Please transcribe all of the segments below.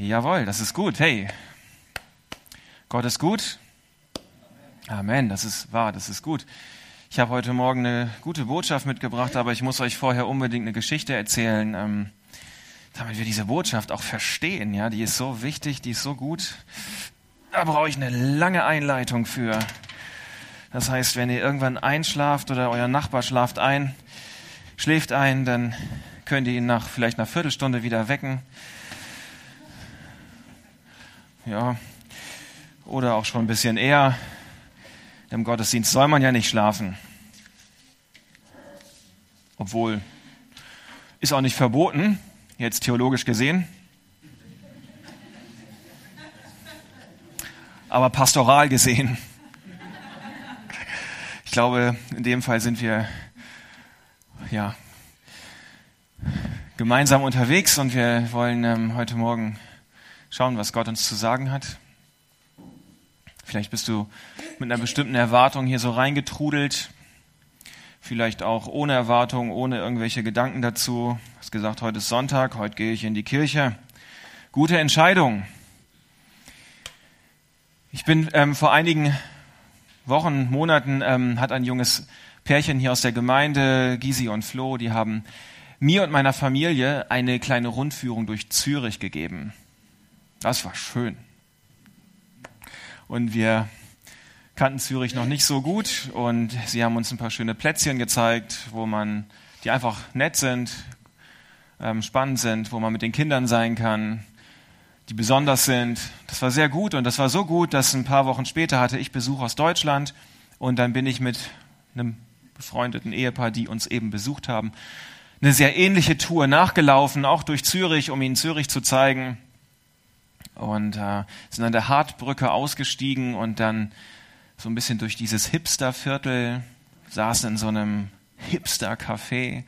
Jawohl, das ist gut. Hey, Gott ist gut. Amen, das ist wahr, das ist gut. Ich habe heute Morgen eine gute Botschaft mitgebracht, aber ich muss euch vorher unbedingt eine Geschichte erzählen, ähm, damit wir diese Botschaft auch verstehen. Ja, die ist so wichtig, die ist so gut. Da brauche ich eine lange Einleitung für. Das heißt, wenn ihr irgendwann einschlaft oder euer Nachbar schlaft ein, schläft ein, dann könnt ihr ihn nach vielleicht einer Viertelstunde wieder wecken. Ja, oder auch schon ein bisschen eher. Im Gottesdienst soll man ja nicht schlafen. Obwohl, ist auch nicht verboten, jetzt theologisch gesehen. Aber pastoral gesehen. Ich glaube, in dem Fall sind wir ja gemeinsam unterwegs und wir wollen ähm, heute Morgen schauen, was Gott uns zu sagen hat. Vielleicht bist du mit einer bestimmten Erwartung hier so reingetrudelt. Vielleicht auch ohne Erwartung, ohne irgendwelche Gedanken dazu. Du hast gesagt, heute ist Sonntag, heute gehe ich in die Kirche. Gute Entscheidung. Ich bin ähm, vor einigen Wochen, Monaten, ähm, hat ein junges Pärchen hier aus der Gemeinde, Gysi und Flo, die haben mir und meiner Familie eine kleine Rundführung durch Zürich gegeben. Das war schön. Und wir kannten Zürich noch nicht so gut und sie haben uns ein paar schöne Plätzchen gezeigt, wo man, die einfach nett sind, ähm, spannend sind, wo man mit den Kindern sein kann, die besonders sind. Das war sehr gut und das war so gut, dass ein paar Wochen später hatte ich Besuch aus Deutschland und dann bin ich mit einem befreundeten Ehepaar, die uns eben besucht haben, eine sehr ähnliche Tour nachgelaufen, auch durch Zürich, um ihnen Zürich zu zeigen und äh, sind an der Hartbrücke ausgestiegen und dann so ein bisschen durch dieses Hipsterviertel, saßen in so einem Hipster-Café,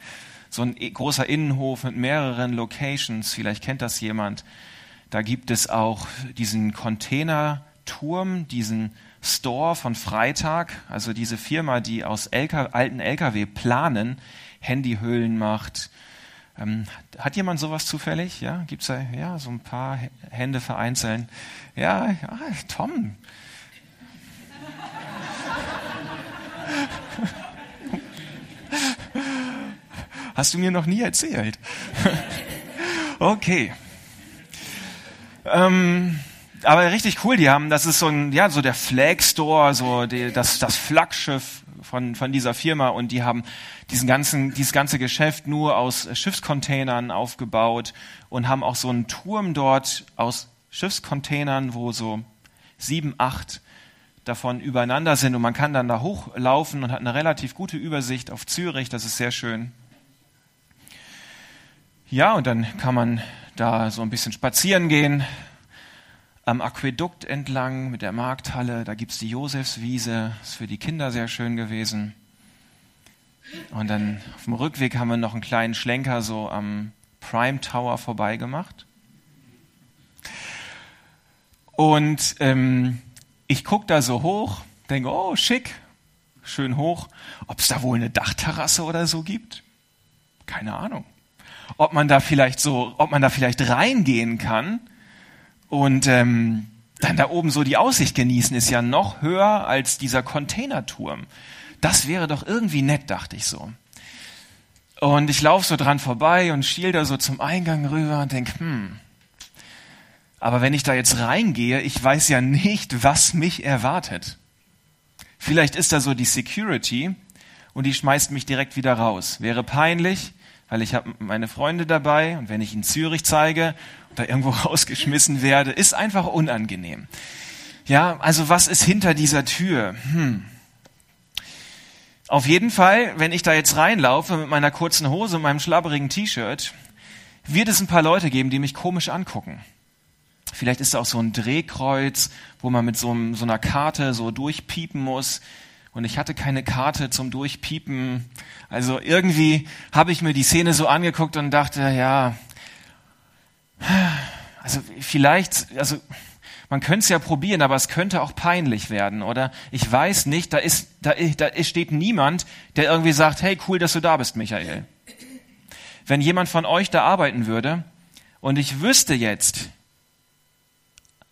so ein großer Innenhof mit mehreren Locations, vielleicht kennt das jemand. Da gibt es auch diesen Containerturm, diesen Store von Freitag, also diese Firma, die aus LK, alten LKW planen, Handyhüllen macht, ähm, hat jemand sowas zufällig? Ja, gibt's da ja so ein paar Hände vereinzeln? Ja, ja Tom. Hast du mir noch nie erzählt? okay. Ähm, aber richtig cool, die haben, das ist so ein, ja, so der Flag Store, so die, das, das Flaggschiff von, von dieser Firma und die haben diesen ganzen, dieses ganze Geschäft nur aus Schiffscontainern aufgebaut und haben auch so einen Turm dort aus Schiffscontainern, wo so sieben, acht davon übereinander sind. Und man kann dann da hochlaufen und hat eine relativ gute Übersicht auf Zürich, das ist sehr schön. Ja, und dann kann man da so ein bisschen spazieren gehen, am Aquädukt entlang mit der Markthalle, da gibt's die Josefswiese, ist für die Kinder sehr schön gewesen. Und dann auf dem Rückweg haben wir noch einen kleinen Schlenker so am Prime Tower vorbeigemacht. Und ähm, ich gucke da so hoch, denke, oh, schick, schön hoch. Ob es da wohl eine Dachterrasse oder so gibt? Keine Ahnung. Ob man da vielleicht so, ob man da vielleicht reingehen kann und ähm, dann da oben so die Aussicht genießen, ist ja noch höher als dieser Containerturm. Das wäre doch irgendwie nett, dachte ich so. Und ich laufe so dran vorbei und schiel da so zum Eingang rüber und denk, hm, aber wenn ich da jetzt reingehe, ich weiß ja nicht, was mich erwartet. Vielleicht ist da so die Security und die schmeißt mich direkt wieder raus. Wäre peinlich, weil ich habe meine Freunde dabei und wenn ich in Zürich zeige da irgendwo rausgeschmissen werde, ist einfach unangenehm. Ja, also was ist hinter dieser Tür? Hm. Auf jeden Fall, wenn ich da jetzt reinlaufe mit meiner kurzen Hose und meinem schlabberigen T-Shirt, wird es ein paar Leute geben, die mich komisch angucken. Vielleicht ist da auch so ein Drehkreuz, wo man mit so, einem, so einer Karte so durchpiepen muss. Und ich hatte keine Karte zum Durchpiepen. Also irgendwie habe ich mir die Szene so angeguckt und dachte, ja, also vielleicht, also man könnte es ja probieren, aber es könnte auch peinlich werden, oder? Ich weiß nicht, da ist, da, da steht niemand, der irgendwie sagt, hey, cool, dass du da bist, Michael. Wenn jemand von euch da arbeiten würde und ich wüsste jetzt,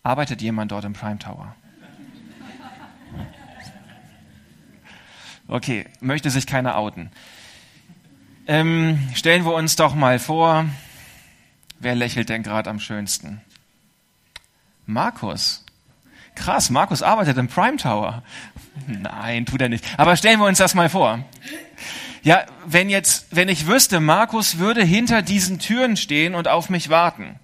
Arbeitet jemand dort im Prime Tower? Okay, möchte sich keiner outen. Ähm, stellen wir uns doch mal vor, wer lächelt denn gerade am schönsten? Markus. Krass, Markus arbeitet im Prime Tower. Nein, tut er nicht. Aber stellen wir uns das mal vor. Ja, wenn jetzt, wenn ich wüsste, Markus würde hinter diesen Türen stehen und auf mich warten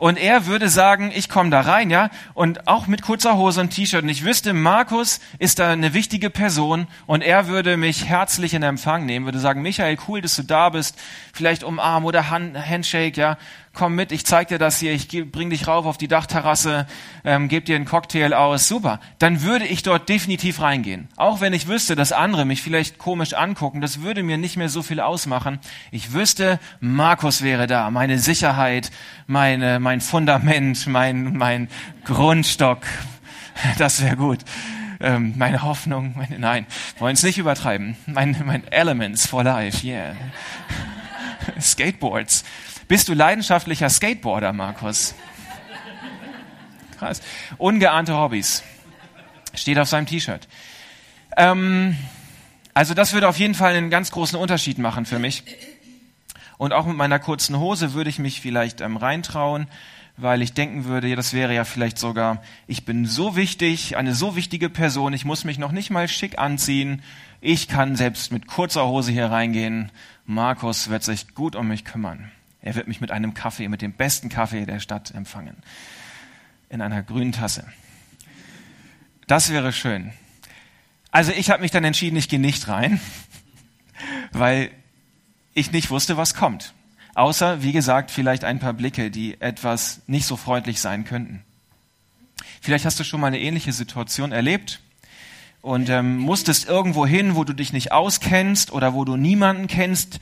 und er würde sagen, ich komme da rein, ja, und auch mit kurzer Hose und T-Shirt. Und ich wüsste, Markus ist da eine wichtige Person und er würde mich herzlich in Empfang nehmen, würde sagen, Michael, cool, dass du da bist. Vielleicht umarmen oder Handshake, ja komm mit, ich zeig dir das hier, ich bring dich rauf auf die Dachterrasse, ähm, gebe dir einen Cocktail aus, super. Dann würde ich dort definitiv reingehen. Auch wenn ich wüsste, dass andere mich vielleicht komisch angucken, das würde mir nicht mehr so viel ausmachen. Ich wüsste, Markus wäre da, meine Sicherheit, meine, mein Fundament, mein, mein Grundstock. Das wäre gut. Ähm, meine Hoffnung, meine, nein, wollen es nicht übertreiben. Mein, mein Elements for Life, yeah. Skateboards. Bist du leidenschaftlicher Skateboarder, Markus? Krass. Ungeahnte Hobbys. Steht auf seinem T-Shirt. Ähm, also das würde auf jeden Fall einen ganz großen Unterschied machen für mich. Und auch mit meiner kurzen Hose würde ich mich vielleicht ähm, reintrauen, weil ich denken würde, ja, das wäre ja vielleicht sogar, ich bin so wichtig, eine so wichtige Person, ich muss mich noch nicht mal schick anziehen, ich kann selbst mit kurzer Hose hier reingehen. Markus wird sich gut um mich kümmern. Er wird mich mit einem Kaffee, mit dem besten Kaffee der Stadt empfangen. In einer grünen Tasse. Das wäre schön. Also ich habe mich dann entschieden, ich gehe nicht rein, weil ich nicht wusste, was kommt. Außer, wie gesagt, vielleicht ein paar Blicke, die etwas nicht so freundlich sein könnten. Vielleicht hast du schon mal eine ähnliche Situation erlebt und ähm, musstest irgendwo hin, wo du dich nicht auskennst oder wo du niemanden kennst,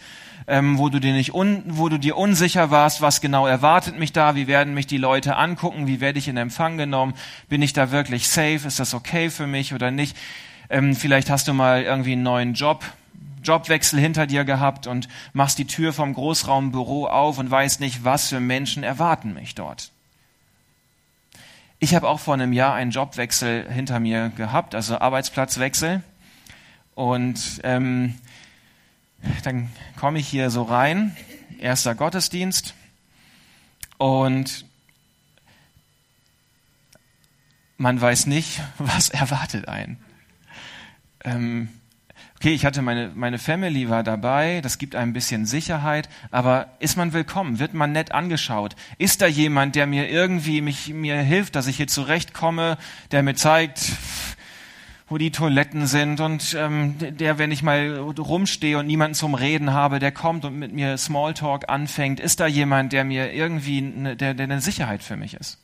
ähm, wo, du dir nicht un, wo du dir unsicher warst, was genau erwartet mich da, wie werden mich die Leute angucken, wie werde ich in Empfang genommen, bin ich da wirklich safe, ist das okay für mich oder nicht. Ähm, vielleicht hast du mal irgendwie einen neuen Job, Jobwechsel hinter dir gehabt und machst die Tür vom Großraumbüro auf und weißt nicht, was für Menschen erwarten mich dort. Ich habe auch vor einem Jahr einen Jobwechsel hinter mir gehabt, also Arbeitsplatzwechsel. Und ähm, dann komme ich hier so rein, erster Gottesdienst und man weiß nicht, was erwartet einen. Ähm, okay, ich hatte meine, meine Family war dabei, das gibt ein bisschen Sicherheit, aber ist man willkommen? Wird man nett angeschaut? Ist da jemand, der mir irgendwie mich, mir hilft, dass ich hier zurechtkomme, der mir zeigt, wo die Toiletten sind und ähm, der, wenn ich mal rumstehe und niemanden zum Reden habe, der kommt und mit mir Smalltalk anfängt, ist da jemand, der mir irgendwie, eine, der, der eine Sicherheit für mich ist?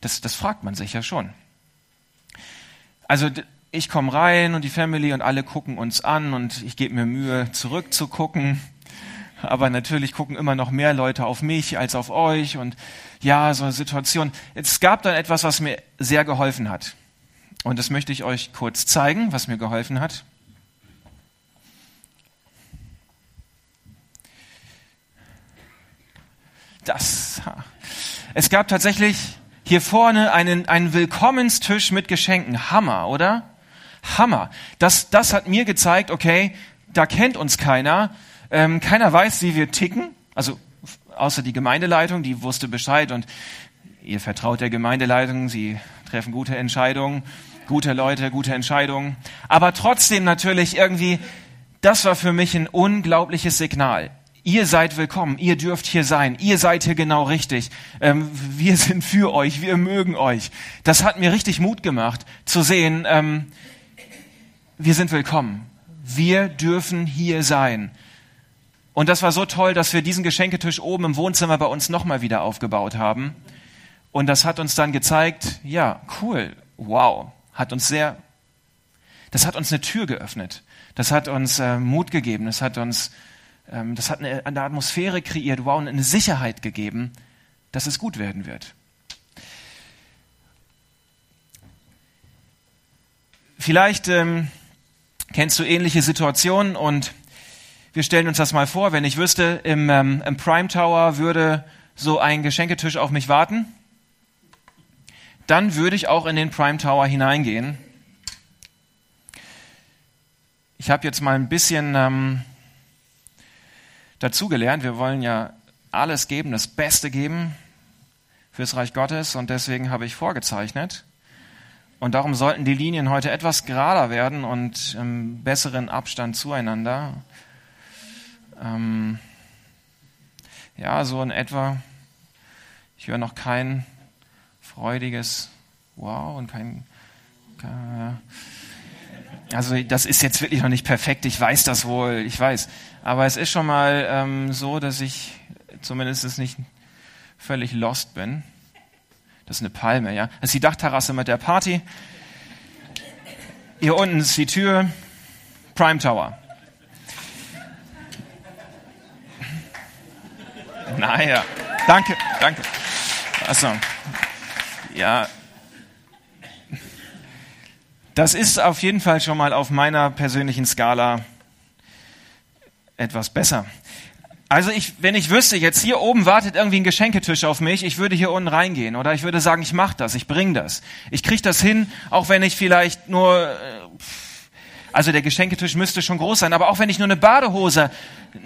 Das, das fragt man sich ja schon. Also ich komme rein und die Family und alle gucken uns an und ich gebe mir Mühe, zurückzugucken. Aber natürlich gucken immer noch mehr Leute auf mich als auf euch und ja, so eine Situation. Es gab dann etwas, was mir sehr geholfen hat. Und das möchte ich euch kurz zeigen, was mir geholfen hat. Das. Es gab tatsächlich hier vorne einen, einen Willkommenstisch mit Geschenken. Hammer, oder? Hammer. Das, das hat mir gezeigt, okay, da kennt uns keiner. Ähm, keiner weiß, wie wir ticken. Also außer die Gemeindeleitung, die wusste Bescheid und ihr vertraut der Gemeindeleitung, sie treffen gute Entscheidungen gute Leute, gute Entscheidungen. Aber trotzdem natürlich irgendwie, das war für mich ein unglaubliches Signal. Ihr seid willkommen, ihr dürft hier sein, ihr seid hier genau richtig. Ähm, wir sind für euch, wir mögen euch. Das hat mir richtig Mut gemacht, zu sehen, ähm, wir sind willkommen. Wir dürfen hier sein. Und das war so toll, dass wir diesen Geschenketisch oben im Wohnzimmer bei uns nochmal wieder aufgebaut haben. Und das hat uns dann gezeigt, ja, cool, wow, hat uns sehr, das hat uns eine Tür geöffnet. Das hat uns äh, Mut gegeben. Das hat uns, ähm, das hat eine, eine Atmosphäre kreiert, wow, eine Sicherheit gegeben, dass es gut werden wird. Vielleicht ähm, kennst du ähnliche Situationen und wir stellen uns das mal vor, wenn ich wüsste, im, ähm, im Prime Tower würde so ein Geschenketisch auf mich warten dann würde ich auch in den Prime Tower hineingehen. Ich habe jetzt mal ein bisschen ähm, dazugelernt. Wir wollen ja alles geben, das Beste geben fürs Reich Gottes und deswegen habe ich vorgezeichnet. Und darum sollten die Linien heute etwas gerader werden und im besseren Abstand zueinander. Ähm, ja, so in etwa. Ich höre noch kein freudiges Wow und kein. also das ist jetzt wirklich noch nicht perfekt. Ich weiß das wohl, ich weiß. Aber es ist schon mal ähm, so, dass ich zumindest nicht völlig lost bin. Das ist eine Palme, ja. Das ist die Dachterrasse mit der Party. Hier unten ist die Tür. Prime Tower. Naja, danke, danke. Also, ja. Das ist auf jeden Fall schon mal auf meiner persönlichen Skala etwas besser. Also ich, wenn ich wüsste, jetzt hier oben wartet irgendwie ein Geschenketisch auf mich, ich würde hier unten reingehen oder ich würde sagen, ich mache das, ich bring das. Ich kriege das hin, auch wenn ich vielleicht nur, äh, also der Geschenketisch müsste schon groß sein, aber auch wenn ich nur eine Badehose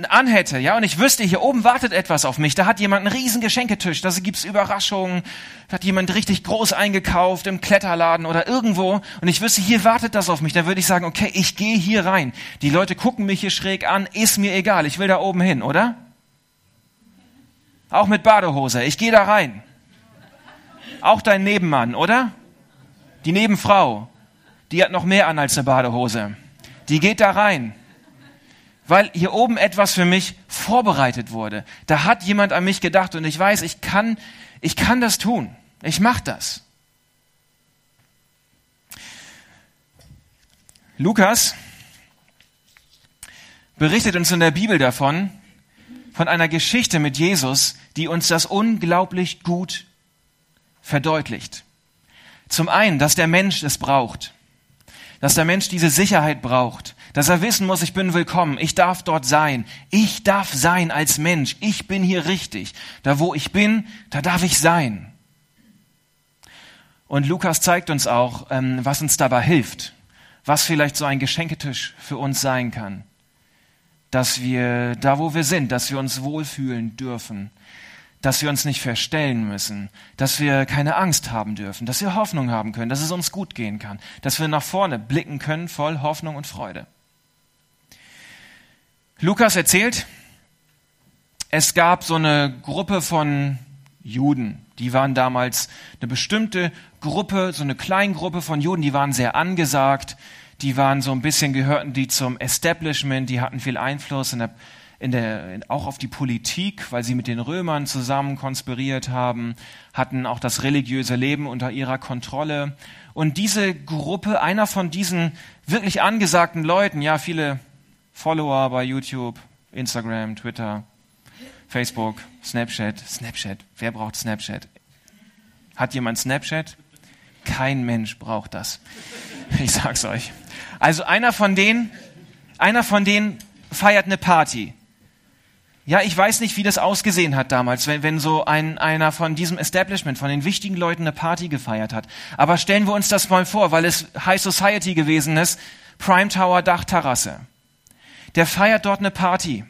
anhätte, ja, und ich wüsste, hier oben wartet etwas auf mich, da hat jemand einen riesen Geschenketisch, da gibt's Überraschungen, da hat jemand richtig groß eingekauft im Kletterladen oder irgendwo und ich wüsste, hier wartet das auf mich, dann würde ich sagen, okay, ich gehe hier rein. Die Leute gucken mich hier schräg an, ist mir egal, ich will da oben hin, oder? Auch mit Badehose, ich gehe da rein. Auch dein Nebenmann, oder? Die Nebenfrau, die hat noch mehr an als eine Badehose. Die geht da rein weil hier oben etwas für mich vorbereitet wurde. Da hat jemand an mich gedacht und ich weiß, ich kann, ich kann das tun. Ich mache das. Lukas berichtet uns in der Bibel davon, von einer Geschichte mit Jesus, die uns das unglaublich gut verdeutlicht. Zum einen, dass der Mensch es braucht, dass der Mensch diese Sicherheit braucht, dass er wissen muss, ich bin willkommen, ich darf dort sein, ich darf sein als Mensch, ich bin hier richtig. Da wo ich bin, da darf ich sein. Und Lukas zeigt uns auch, ähm, was uns dabei hilft, was vielleicht so ein Geschenketisch für uns sein kann. Dass wir da, wo wir sind, dass wir uns wohlfühlen dürfen, dass wir uns nicht verstellen müssen, dass wir keine Angst haben dürfen, dass wir Hoffnung haben können, dass es uns gut gehen kann, dass wir nach vorne blicken können voll Hoffnung und Freude. Lukas erzählt, es gab so eine Gruppe von Juden, die waren damals eine bestimmte Gruppe, so eine Kleingruppe von Juden, die waren sehr angesagt, die waren so ein bisschen, gehörten die zum Establishment, die hatten viel Einfluss in der, in der, auch auf die Politik, weil sie mit den Römern zusammen konspiriert haben, hatten auch das religiöse Leben unter ihrer Kontrolle. Und diese Gruppe, einer von diesen wirklich angesagten Leuten, ja, viele Follower bei YouTube, Instagram, Twitter, Facebook, Snapchat. Snapchat. Wer braucht Snapchat? Hat jemand Snapchat? Kein Mensch braucht das. Ich sag's euch. Also einer von denen, einer von denen feiert eine Party. Ja, ich weiß nicht, wie das ausgesehen hat damals, wenn, wenn so ein, einer von diesem Establishment, von den wichtigen Leuten eine Party gefeiert hat. Aber stellen wir uns das mal vor, weil es High Society gewesen ist, Prime Tower Dachterrasse der feiert dort eine Party.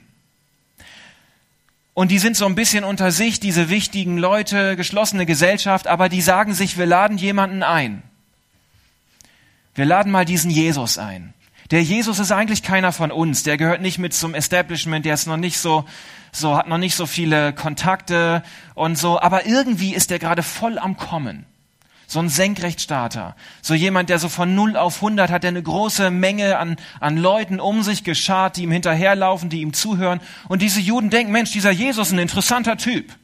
Und die sind so ein bisschen unter sich, diese wichtigen Leute, geschlossene Gesellschaft, aber die sagen sich, wir laden jemanden ein. Wir laden mal diesen Jesus ein. Der Jesus ist eigentlich keiner von uns, der gehört nicht mit zum Establishment, der ist noch nicht so, so, hat noch nicht so viele Kontakte und so, aber irgendwie ist der gerade voll am Kommen. So ein Senkrechtstarter, so jemand, der so von 0 auf 100 hat, der eine große Menge an, an Leuten um sich geschart, die ihm hinterherlaufen, die ihm zuhören. Und diese Juden denken, Mensch, dieser Jesus ist ein interessanter Typ.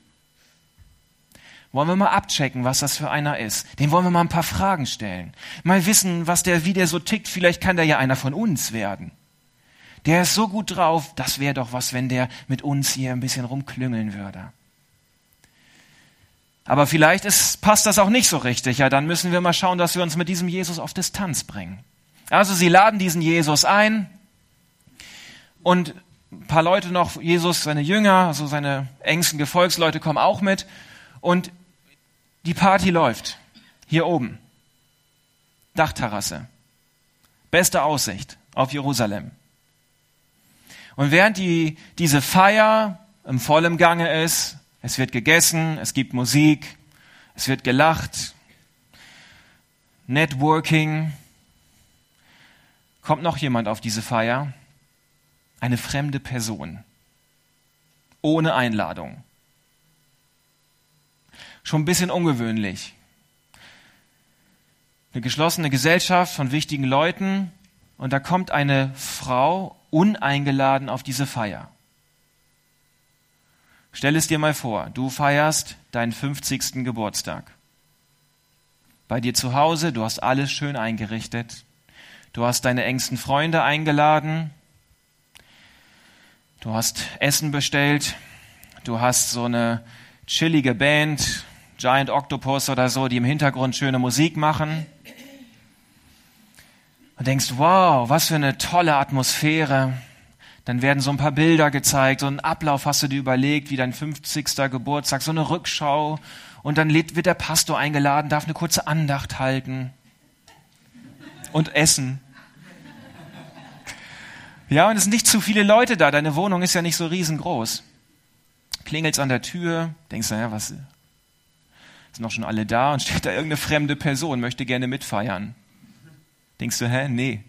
Wollen wir mal abchecken, was das für einer ist. Dem wollen wir mal ein paar Fragen stellen. Mal wissen, was der, wie der so tickt. Vielleicht kann der ja einer von uns werden. Der ist so gut drauf, das wäre doch was, wenn der mit uns hier ein bisschen rumklüngeln würde. Aber vielleicht ist, passt das auch nicht so richtig. Ja, dann müssen wir mal schauen, dass wir uns mit diesem Jesus auf Distanz bringen. Also sie laden diesen Jesus ein und ein paar Leute noch, Jesus, seine Jünger, also seine engsten Gefolgsleute kommen auch mit und die Party läuft. hier oben. Dachterrasse. Beste Aussicht auf Jerusalem. Und während die, diese Feier im vollen Gange ist, es wird gegessen, es gibt Musik, es wird gelacht, Networking, kommt noch jemand auf diese Feier, eine fremde Person, ohne Einladung. Schon ein bisschen ungewöhnlich. Eine geschlossene Gesellschaft von wichtigen Leuten und da kommt eine Frau uneingeladen auf diese Feier. Stell es dir mal vor, du feierst deinen 50. Geburtstag. Bei dir zu Hause, du hast alles schön eingerichtet. Du hast deine engsten Freunde eingeladen. Du hast Essen bestellt. Du hast so eine chillige Band, Giant Octopus oder so, die im Hintergrund schöne Musik machen. Und denkst, wow, was für eine tolle Atmosphäre. Dann werden so ein paar Bilder gezeigt, so einen Ablauf hast du dir überlegt, wie dein 50. Geburtstag, so eine Rückschau. Und dann wird der Pastor eingeladen, darf eine kurze Andacht halten und essen. Ja, und es sind nicht zu viele Leute da. Deine Wohnung ist ja nicht so riesengroß. Klingelt's an der Tür, denkst du, ja, was, sind noch schon alle da und steht da irgendeine fremde Person, möchte gerne mitfeiern. Denkst du, hä, nee,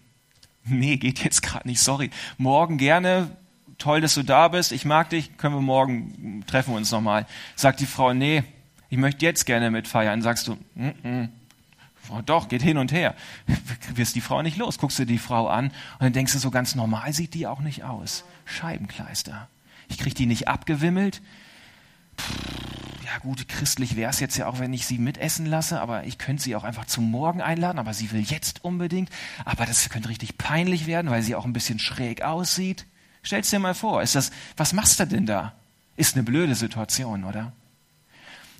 nee, geht jetzt gerade nicht, sorry. Morgen gerne, toll, dass du da bist, ich mag dich, können wir morgen, treffen wir uns nochmal. Sagt die Frau, nee, ich möchte jetzt gerne mitfeiern. Sagst du, mm -mm. Oh, doch, geht hin und her. Wirst die Frau nicht los. Guckst du die Frau an und dann denkst du, so ganz normal sieht die auch nicht aus. Scheibenkleister. Ich krieg die nicht abgewimmelt. Pff, ja gut, christlich wäre es jetzt ja auch, wenn ich sie mitessen lasse, aber ich könnte sie auch einfach zum Morgen einladen, aber sie will jetzt unbedingt. Aber das könnte richtig peinlich werden, weil sie auch ein bisschen schräg aussieht. Stell's dir mal vor, ist das, was machst du denn da? Ist eine blöde Situation, oder?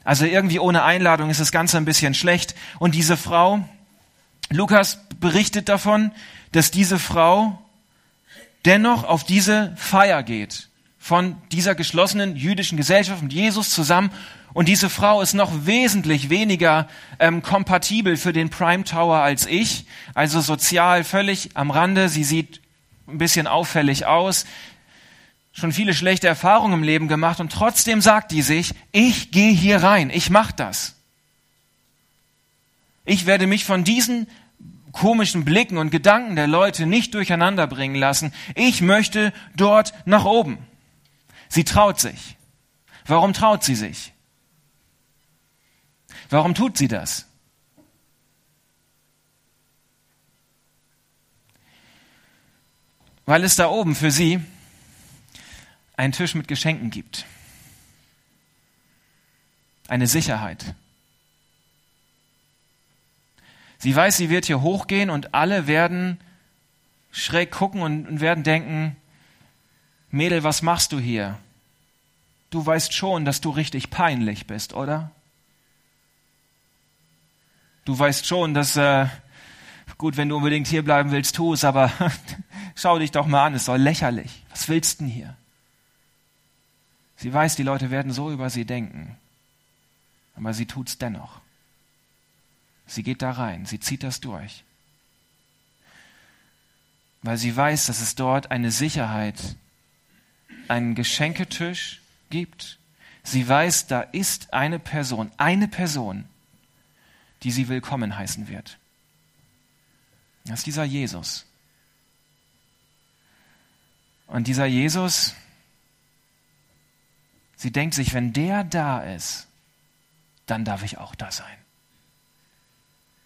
Also irgendwie ohne Einladung ist das Ganze ein bisschen schlecht. Und diese Frau, Lukas berichtet davon, dass diese Frau dennoch auf diese Feier geht von dieser geschlossenen jüdischen Gesellschaft mit Jesus zusammen. Und diese Frau ist noch wesentlich weniger ähm, kompatibel für den Prime Tower als ich. Also sozial völlig am Rande. Sie sieht ein bisschen auffällig aus schon viele schlechte Erfahrungen im Leben gemacht und trotzdem sagt die sich, ich gehe hier rein, ich mach das. Ich werde mich von diesen komischen Blicken und Gedanken der Leute nicht durcheinander bringen lassen. Ich möchte dort nach oben. Sie traut sich. Warum traut sie sich? Warum tut sie das? Weil es da oben für sie einen Tisch mit Geschenken gibt. Eine Sicherheit. Sie weiß, sie wird hier hochgehen und alle werden schräg gucken und werden denken, Mädel, was machst du hier? Du weißt schon, dass du richtig peinlich bist, oder? Du weißt schon, dass, äh, gut, wenn du unbedingt hier bleiben willst, tu es, aber schau dich doch mal an, es soll lächerlich. Was willst denn hier? Sie weiß, die Leute werden so über sie denken, aber sie tut's dennoch. Sie geht da rein, sie zieht das durch, weil sie weiß, dass es dort eine Sicherheit, einen Geschenketisch gibt. Sie weiß, da ist eine Person, eine Person, die sie willkommen heißen wird. Das ist dieser Jesus. Und dieser Jesus, Sie denkt sich, wenn der da ist, dann darf ich auch da sein.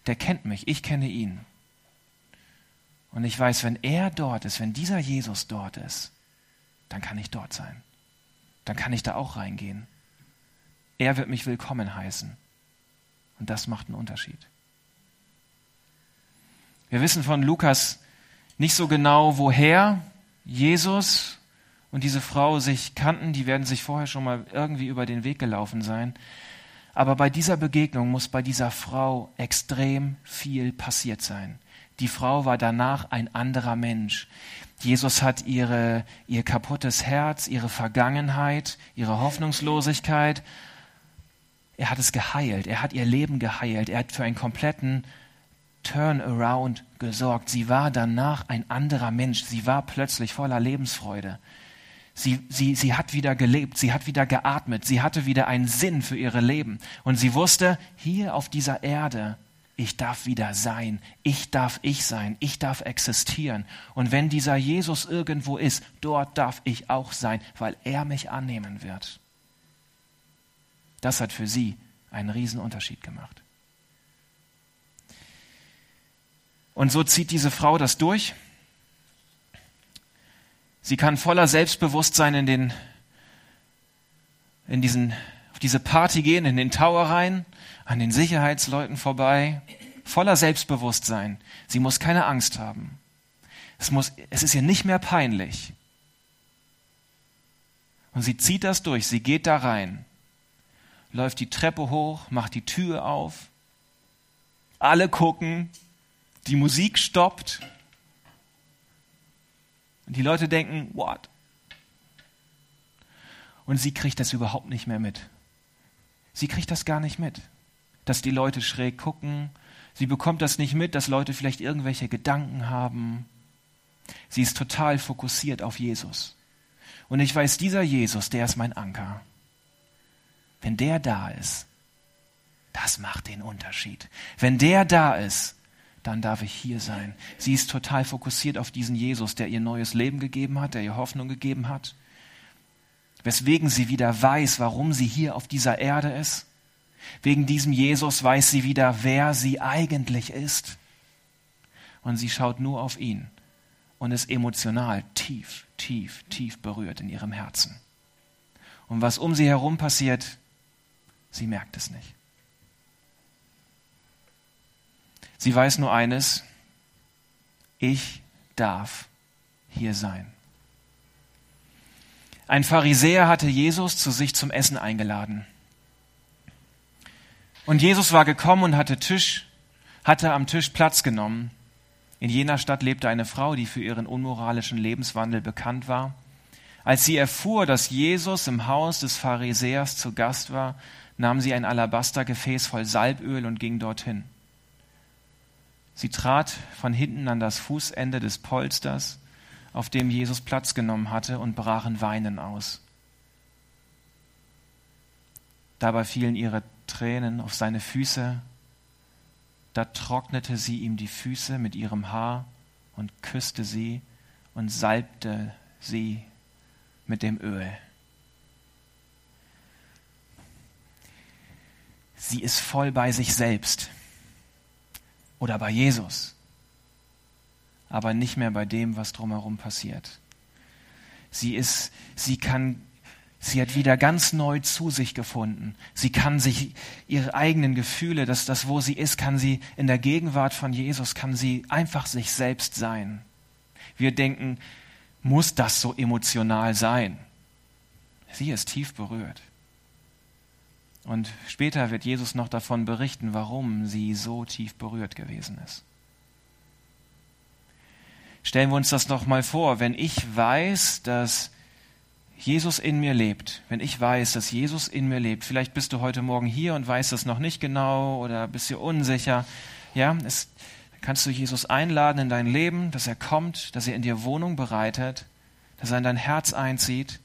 Der kennt mich, ich kenne ihn. Und ich weiß, wenn er dort ist, wenn dieser Jesus dort ist, dann kann ich dort sein. Dann kann ich da auch reingehen. Er wird mich willkommen heißen. Und das macht einen Unterschied. Wir wissen von Lukas nicht so genau, woher Jesus und diese Frau sich kannten, die werden sich vorher schon mal irgendwie über den Weg gelaufen sein. Aber bei dieser Begegnung muss bei dieser Frau extrem viel passiert sein. Die Frau war danach ein anderer Mensch. Jesus hat ihre, ihr kaputtes Herz, ihre Vergangenheit, ihre Hoffnungslosigkeit er hat es geheilt, er hat ihr Leben geheilt, er hat für einen kompletten Turnaround gesorgt. Sie war danach ein anderer Mensch, sie war plötzlich voller Lebensfreude. Sie, sie, sie hat wieder gelebt, sie hat wieder geatmet, sie hatte wieder einen Sinn für ihre Leben. Und sie wusste, hier auf dieser Erde, ich darf wieder sein, ich darf ich sein, ich darf existieren. Und wenn dieser Jesus irgendwo ist, dort darf ich auch sein, weil er mich annehmen wird. Das hat für sie einen Riesenunterschied gemacht. Und so zieht diese Frau das durch. Sie kann voller Selbstbewusstsein in den, in diesen, auf diese Party gehen, in den Tower rein, an den Sicherheitsleuten vorbei, voller Selbstbewusstsein. Sie muss keine Angst haben. Es muss, es ist ihr nicht mehr peinlich. Und sie zieht das durch. Sie geht da rein läuft die Treppe hoch, macht die Tür auf. Alle gucken, die Musik stoppt. Und die Leute denken, what? Und sie kriegt das überhaupt nicht mehr mit. Sie kriegt das gar nicht mit, dass die Leute schräg gucken. Sie bekommt das nicht mit, dass Leute vielleicht irgendwelche Gedanken haben. Sie ist total fokussiert auf Jesus. Und ich weiß, dieser Jesus, der ist mein Anker. Wenn der da ist, das macht den Unterschied. Wenn der da ist, dann darf ich hier sein. Sie ist total fokussiert auf diesen Jesus, der ihr neues Leben gegeben hat, der ihr Hoffnung gegeben hat, weswegen sie wieder weiß, warum sie hier auf dieser Erde ist. Wegen diesem Jesus weiß sie wieder, wer sie eigentlich ist. Und sie schaut nur auf ihn und ist emotional tief, tief, tief berührt in ihrem Herzen. Und was um sie herum passiert, Sie merkt es nicht. Sie weiß nur eines, ich darf hier sein. Ein Pharisäer hatte Jesus zu sich zum Essen eingeladen. Und Jesus war gekommen und hatte Tisch, hatte am Tisch Platz genommen. In jener Stadt lebte eine Frau, die für ihren unmoralischen Lebenswandel bekannt war. Als sie erfuhr, dass Jesus im Haus des Pharisäers zu Gast war, nahm sie ein Alabastergefäß voll Salböl und ging dorthin. Sie trat von hinten an das Fußende des Polsters, auf dem Jesus Platz genommen hatte, und brach in Weinen aus. Dabei fielen ihre Tränen auf seine Füße. Da trocknete sie ihm die Füße mit ihrem Haar und küsste sie und salbte sie mit dem Öl. sie ist voll bei sich selbst oder bei Jesus, aber nicht mehr bei dem, was drumherum passiert. Sie ist, sie kann, sie hat wieder ganz neu zu sich gefunden. Sie kann sich ihre eigenen Gefühle, das, das, wo sie ist, kann sie in der Gegenwart von Jesus, kann sie einfach sich selbst sein. Wir denken, muss das so emotional sein? Sie ist tief berührt. Und später wird Jesus noch davon berichten, warum sie so tief berührt gewesen ist. Stellen wir uns das noch mal vor, wenn ich weiß, dass Jesus in mir lebt, wenn ich weiß, dass Jesus in mir lebt, vielleicht bist du heute Morgen hier und weißt das noch nicht genau oder bist dir unsicher, ja, es, kannst du Jesus einladen in dein Leben, dass er kommt, dass er in dir Wohnung bereitet, dass er in dein Herz einzieht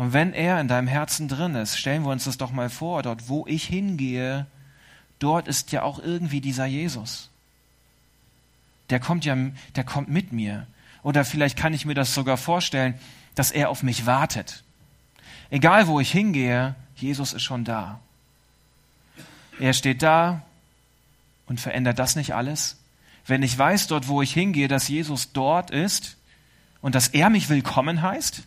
und wenn er in deinem Herzen drin ist, stellen wir uns das doch mal vor, dort wo ich hingehe, dort ist ja auch irgendwie dieser Jesus. Der kommt ja, der kommt mit mir. Oder vielleicht kann ich mir das sogar vorstellen, dass er auf mich wartet. Egal wo ich hingehe, Jesus ist schon da. Er steht da und verändert das nicht alles? Wenn ich weiß dort, wo ich hingehe, dass Jesus dort ist und dass er mich willkommen heißt,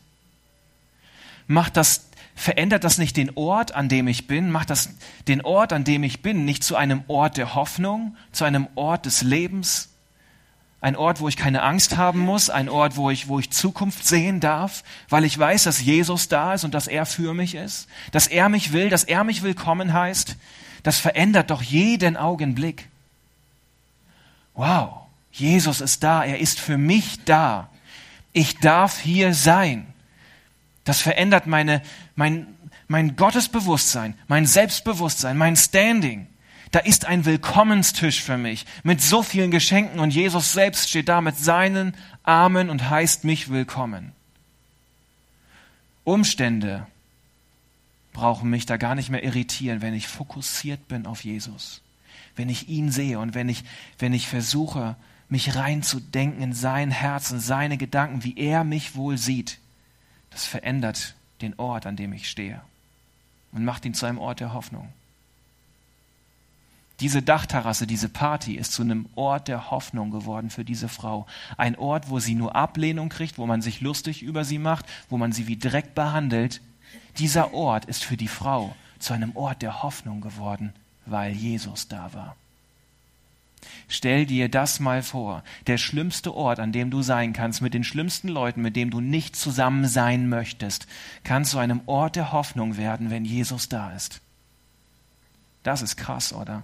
macht das, verändert das nicht den Ort, an dem ich bin, macht das den Ort, an dem ich bin, nicht zu einem Ort der Hoffnung, zu einem Ort des Lebens, ein Ort, wo ich keine Angst haben muss, ein Ort, wo ich, wo ich Zukunft sehen darf, weil ich weiß, dass Jesus da ist und dass er für mich ist, dass er mich will, dass er mich willkommen heißt. Das verändert doch jeden Augenblick. Wow, Jesus ist da, er ist für mich da. Ich darf hier sein. Das verändert meine, mein, mein Gottesbewusstsein, mein Selbstbewusstsein, mein Standing. Da ist ein Willkommenstisch für mich mit so vielen Geschenken und Jesus selbst steht da mit seinen Armen und heißt mich willkommen. Umstände brauchen mich da gar nicht mehr irritieren, wenn ich fokussiert bin auf Jesus, wenn ich ihn sehe und wenn ich, wenn ich versuche, mich reinzudenken in sein Herz und seine Gedanken, wie er mich wohl sieht. Das verändert den Ort, an dem ich stehe und macht ihn zu einem Ort der Hoffnung. Diese Dachterrasse, diese Party ist zu einem Ort der Hoffnung geworden für diese Frau. Ein Ort, wo sie nur Ablehnung kriegt, wo man sich lustig über sie macht, wo man sie wie Dreck behandelt. Dieser Ort ist für die Frau zu einem Ort der Hoffnung geworden, weil Jesus da war. Stell dir das mal vor. Der schlimmste Ort, an dem du sein kannst, mit den schlimmsten Leuten, mit denen du nicht zusammen sein möchtest, kann zu einem Ort der Hoffnung werden, wenn Jesus da ist. Das ist krass, oder?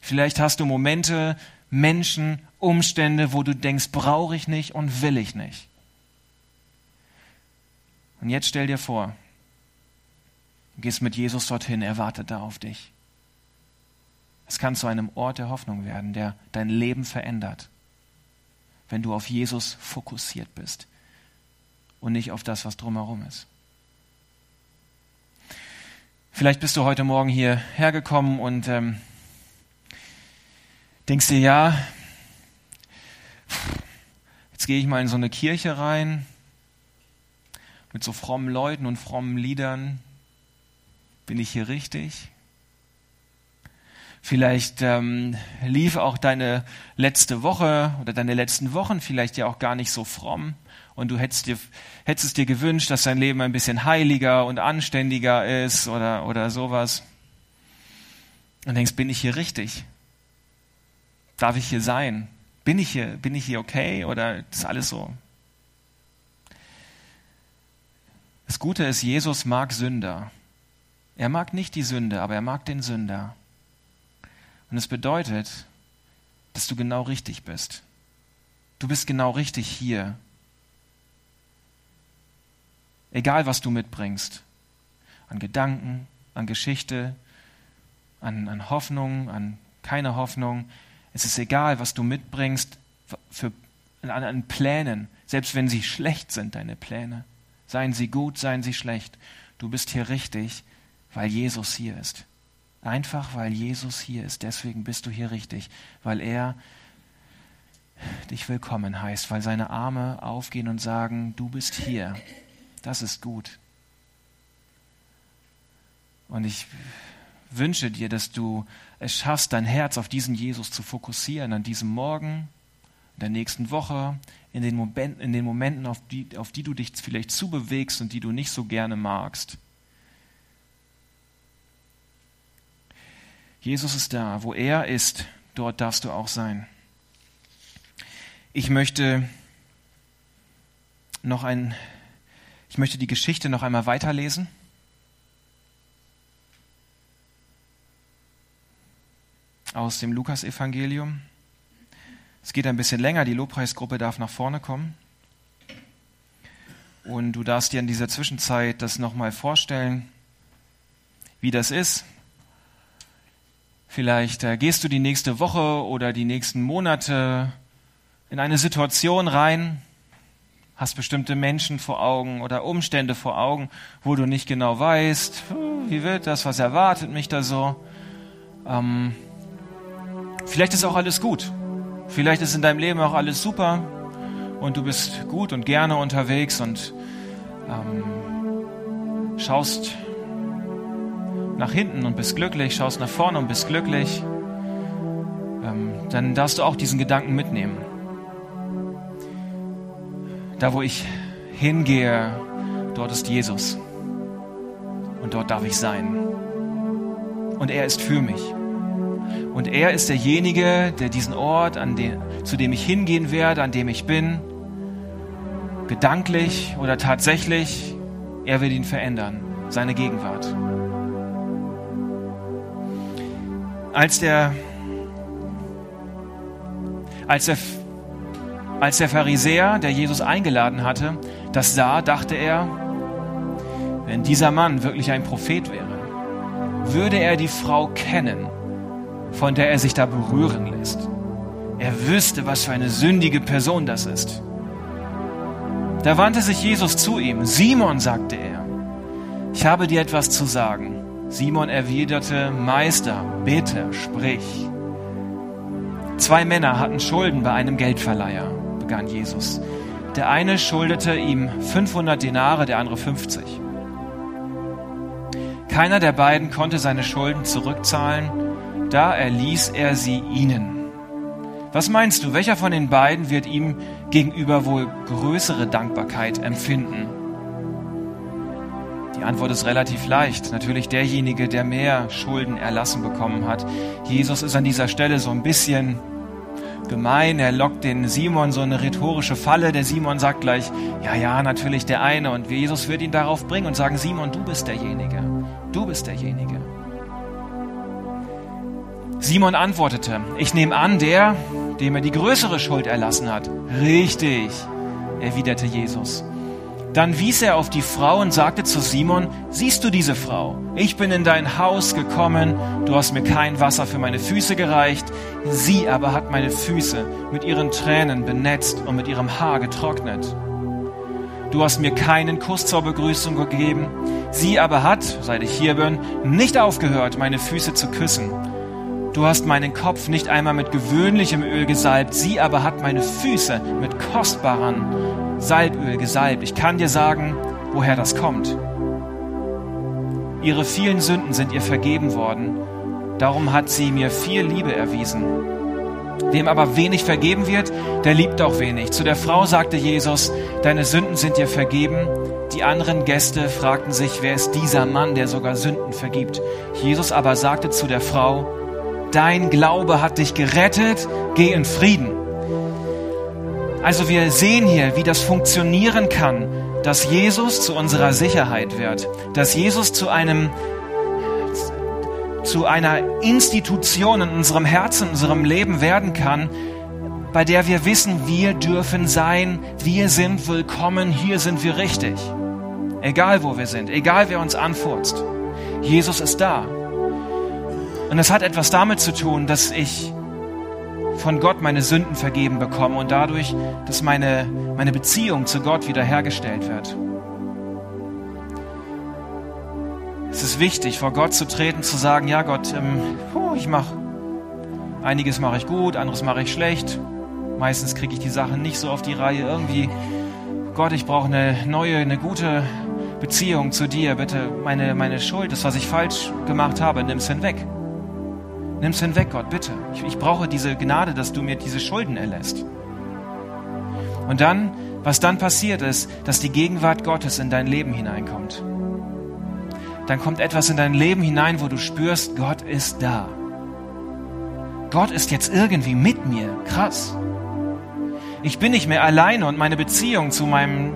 Vielleicht hast du Momente, Menschen, Umstände, wo du denkst, brauche ich nicht und will ich nicht. Und jetzt stell dir vor, du gehst mit Jesus dorthin, er wartet da auf dich. Es kann zu einem Ort der Hoffnung werden, der dein Leben verändert, wenn du auf Jesus fokussiert bist und nicht auf das, was drumherum ist. Vielleicht bist du heute Morgen hier hergekommen und ähm, denkst dir, ja, jetzt gehe ich mal in so eine Kirche rein mit so frommen Leuten und frommen Liedern. Bin ich hier richtig? Vielleicht ähm, lief auch deine letzte Woche oder deine letzten Wochen vielleicht ja auch gar nicht so fromm und du hättest, dir, hättest es dir gewünscht, dass dein Leben ein bisschen heiliger und anständiger ist oder, oder sowas. Und denkst, bin ich hier richtig? Darf ich hier sein? Bin ich hier, bin ich hier okay oder ist alles so? Das Gute ist, Jesus mag Sünder. Er mag nicht die Sünde, aber er mag den Sünder. Und es bedeutet, dass du genau richtig bist. Du bist genau richtig hier. Egal, was du mitbringst. An Gedanken, an Geschichte, an, an Hoffnung, an keine Hoffnung. Es ist egal, was du mitbringst für, an, an Plänen, selbst wenn sie schlecht sind, deine Pläne. Seien sie gut, seien sie schlecht. Du bist hier richtig, weil Jesus hier ist. Einfach weil Jesus hier ist. Deswegen bist du hier richtig, weil er dich willkommen heißt, weil seine Arme aufgehen und sagen, du bist hier. Das ist gut. Und ich wünsche dir, dass du es schaffst, dein Herz auf diesen Jesus zu fokussieren, an diesem Morgen, in der nächsten Woche, in den, Momenten, in den Momenten auf, die, auf die du dich vielleicht zubewegst und die du nicht so gerne magst. Jesus ist da. Wo er ist, dort darfst du auch sein. Ich möchte noch ein, ich möchte die Geschichte noch einmal weiterlesen. Aus dem Lukasevangelium. Es geht ein bisschen länger, die Lobpreisgruppe darf nach vorne kommen. Und du darfst dir in dieser Zwischenzeit das nochmal vorstellen, wie das ist, Vielleicht äh, gehst du die nächste Woche oder die nächsten Monate in eine Situation rein, hast bestimmte Menschen vor Augen oder Umstände vor Augen, wo du nicht genau weißt, wie wird das, was erwartet mich da so. Ähm, vielleicht ist auch alles gut. Vielleicht ist in deinem Leben auch alles super und du bist gut und gerne unterwegs und ähm, schaust nach hinten und bist glücklich, schaust nach vorne und bist glücklich, ähm, dann darfst du auch diesen Gedanken mitnehmen. Da, wo ich hingehe, dort ist Jesus. Und dort darf ich sein. Und er ist für mich. Und er ist derjenige, der diesen Ort, den, zu dem ich hingehen werde, an dem ich bin, gedanklich oder tatsächlich, er will ihn verändern, seine Gegenwart. Als der, als der, als der Pharisäer, der Jesus eingeladen hatte, das sah, dachte er, wenn dieser Mann wirklich ein Prophet wäre, würde er die Frau kennen, von der er sich da berühren lässt. Er wüsste, was für eine sündige Person das ist. Da wandte sich Jesus zu ihm. Simon, sagte er, ich habe dir etwas zu sagen. Simon erwiderte, Meister, bitte, sprich. Zwei Männer hatten Schulden bei einem Geldverleiher, begann Jesus. Der eine schuldete ihm 500 Denare, der andere 50. Keiner der beiden konnte seine Schulden zurückzahlen, da erließ er sie ihnen. Was meinst du, welcher von den beiden wird ihm gegenüber wohl größere Dankbarkeit empfinden? Antwort ist relativ leicht. Natürlich derjenige, der mehr Schulden erlassen bekommen hat. Jesus ist an dieser Stelle so ein bisschen gemein. Er lockt den Simon so eine rhetorische Falle. Der Simon sagt gleich, ja, ja, natürlich der eine. Und Jesus wird ihn darauf bringen und sagen, Simon, du bist derjenige. Du bist derjenige. Simon antwortete, ich nehme an, der, dem er die größere Schuld erlassen hat. Richtig, erwiderte Jesus. Dann wies er auf die Frau und sagte zu Simon, siehst du diese Frau? Ich bin in dein Haus gekommen, du hast mir kein Wasser für meine Füße gereicht, sie aber hat meine Füße mit ihren Tränen benetzt und mit ihrem Haar getrocknet. Du hast mir keinen Kuss zur Begrüßung gegeben, sie aber hat, seit ich hier bin, nicht aufgehört, meine Füße zu küssen. Du hast meinen Kopf nicht einmal mit gewöhnlichem Öl gesalbt, sie aber hat meine Füße mit kostbaren Salböl gesalbt. Ich kann dir sagen, woher das kommt. Ihre vielen Sünden sind ihr vergeben worden, darum hat sie mir viel Liebe erwiesen. Wem aber wenig vergeben wird, der liebt auch wenig. Zu der Frau sagte Jesus, deine Sünden sind dir vergeben. Die anderen Gäste fragten sich, wer ist dieser Mann, der sogar Sünden vergibt? Jesus aber sagte zu der Frau, dein Glaube hat dich gerettet, geh in Frieden. Also wir sehen hier, wie das funktionieren kann, dass Jesus zu unserer Sicherheit wird, dass Jesus zu einem zu einer Institution in unserem Herzen, in unserem Leben werden kann, bei der wir wissen, wir dürfen sein, wir sind willkommen, hier sind wir richtig. Egal wo wir sind, egal wer uns anfurzt. Jesus ist da. Und das hat etwas damit zu tun, dass ich von Gott meine Sünden vergeben bekomme und dadurch, dass meine, meine Beziehung zu Gott wiederhergestellt wird. Es ist wichtig, vor Gott zu treten, zu sagen, ja Gott, ähm, ich mache einiges mache ich gut, anderes mache ich schlecht. Meistens kriege ich die Sachen nicht so auf die Reihe. Irgendwie, Gott, ich brauche eine neue, eine gute Beziehung zu dir. Bitte meine, meine Schuld, das, was ich falsch gemacht habe, nimm es hinweg. Nimm es hinweg, Gott, bitte. Ich, ich brauche diese Gnade, dass du mir diese Schulden erlässt. Und dann, was dann passiert ist, dass die Gegenwart Gottes in dein Leben hineinkommt. Dann kommt etwas in dein Leben hinein, wo du spürst, Gott ist da. Gott ist jetzt irgendwie mit mir. Krass. Ich bin nicht mehr alleine und meine Beziehung zu meinem,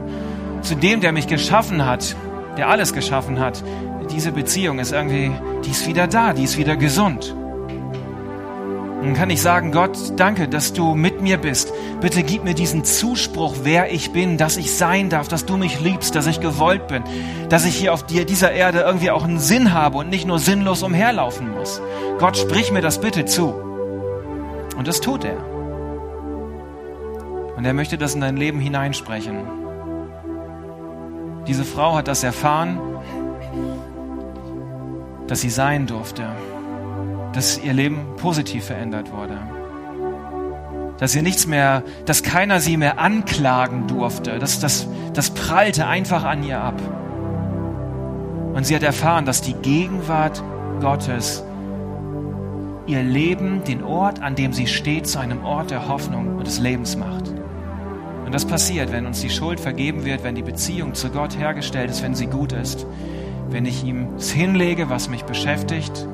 zu dem, der mich geschaffen hat, der alles geschaffen hat, diese Beziehung ist irgendwie, die ist wieder da, die ist wieder gesund. Dann kann ich sagen, Gott, danke, dass du mit mir bist. Bitte gib mir diesen Zuspruch, wer ich bin, dass ich sein darf, dass du mich liebst, dass ich gewollt bin, dass ich hier auf dieser Erde irgendwie auch einen Sinn habe und nicht nur sinnlos umherlaufen muss. Gott, sprich mir das bitte zu. Und das tut er. Und er möchte das in dein Leben hineinsprechen. Diese Frau hat das erfahren, dass sie sein durfte dass ihr Leben positiv verändert wurde. Dass ihr nichts mehr, dass keiner sie mehr anklagen durfte. Das, das, das prallte einfach an ihr ab. Und sie hat erfahren, dass die Gegenwart Gottes ihr Leben, den Ort, an dem sie steht, zu einem Ort der Hoffnung und des Lebens macht. Und das passiert, wenn uns die Schuld vergeben wird, wenn die Beziehung zu Gott hergestellt ist, wenn sie gut ist, wenn ich ihm es hinlege, was mich beschäftigt,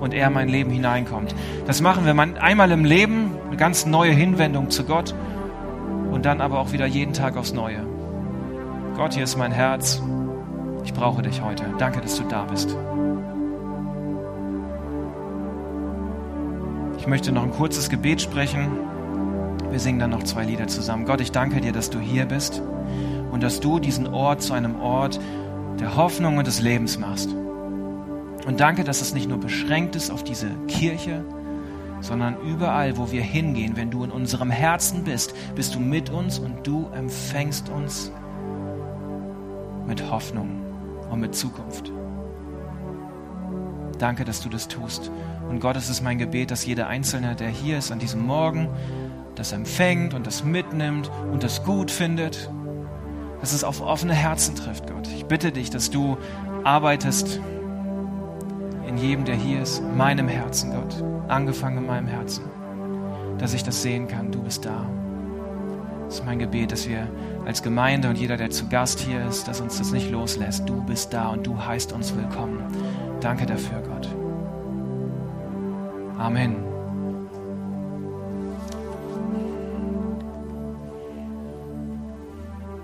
und er in mein Leben hineinkommt. Das machen wir einmal im Leben, eine ganz neue Hinwendung zu Gott und dann aber auch wieder jeden Tag aufs Neue. Gott, hier ist mein Herz. Ich brauche dich heute. Danke, dass du da bist. Ich möchte noch ein kurzes Gebet sprechen. Wir singen dann noch zwei Lieder zusammen. Gott, ich danke dir, dass du hier bist und dass du diesen Ort zu einem Ort der Hoffnung und des Lebens machst. Und danke, dass es nicht nur beschränkt ist auf diese Kirche, sondern überall, wo wir hingehen, wenn du in unserem Herzen bist, bist du mit uns und du empfängst uns mit Hoffnung und mit Zukunft. Danke, dass du das tust. Und Gott, es ist mein Gebet, dass jeder Einzelne, der hier ist an diesem Morgen, das empfängt und das mitnimmt und das gut findet, dass es auf offene Herzen trifft, Gott. Ich bitte dich, dass du arbeitest in jedem, der hier ist, in meinem Herzen, Gott, angefangen in meinem Herzen, dass ich das sehen kann, du bist da. Das ist mein Gebet, dass wir als Gemeinde und jeder, der zu Gast hier ist, dass uns das nicht loslässt. Du bist da und du heißt uns willkommen. Danke dafür, Gott. Amen.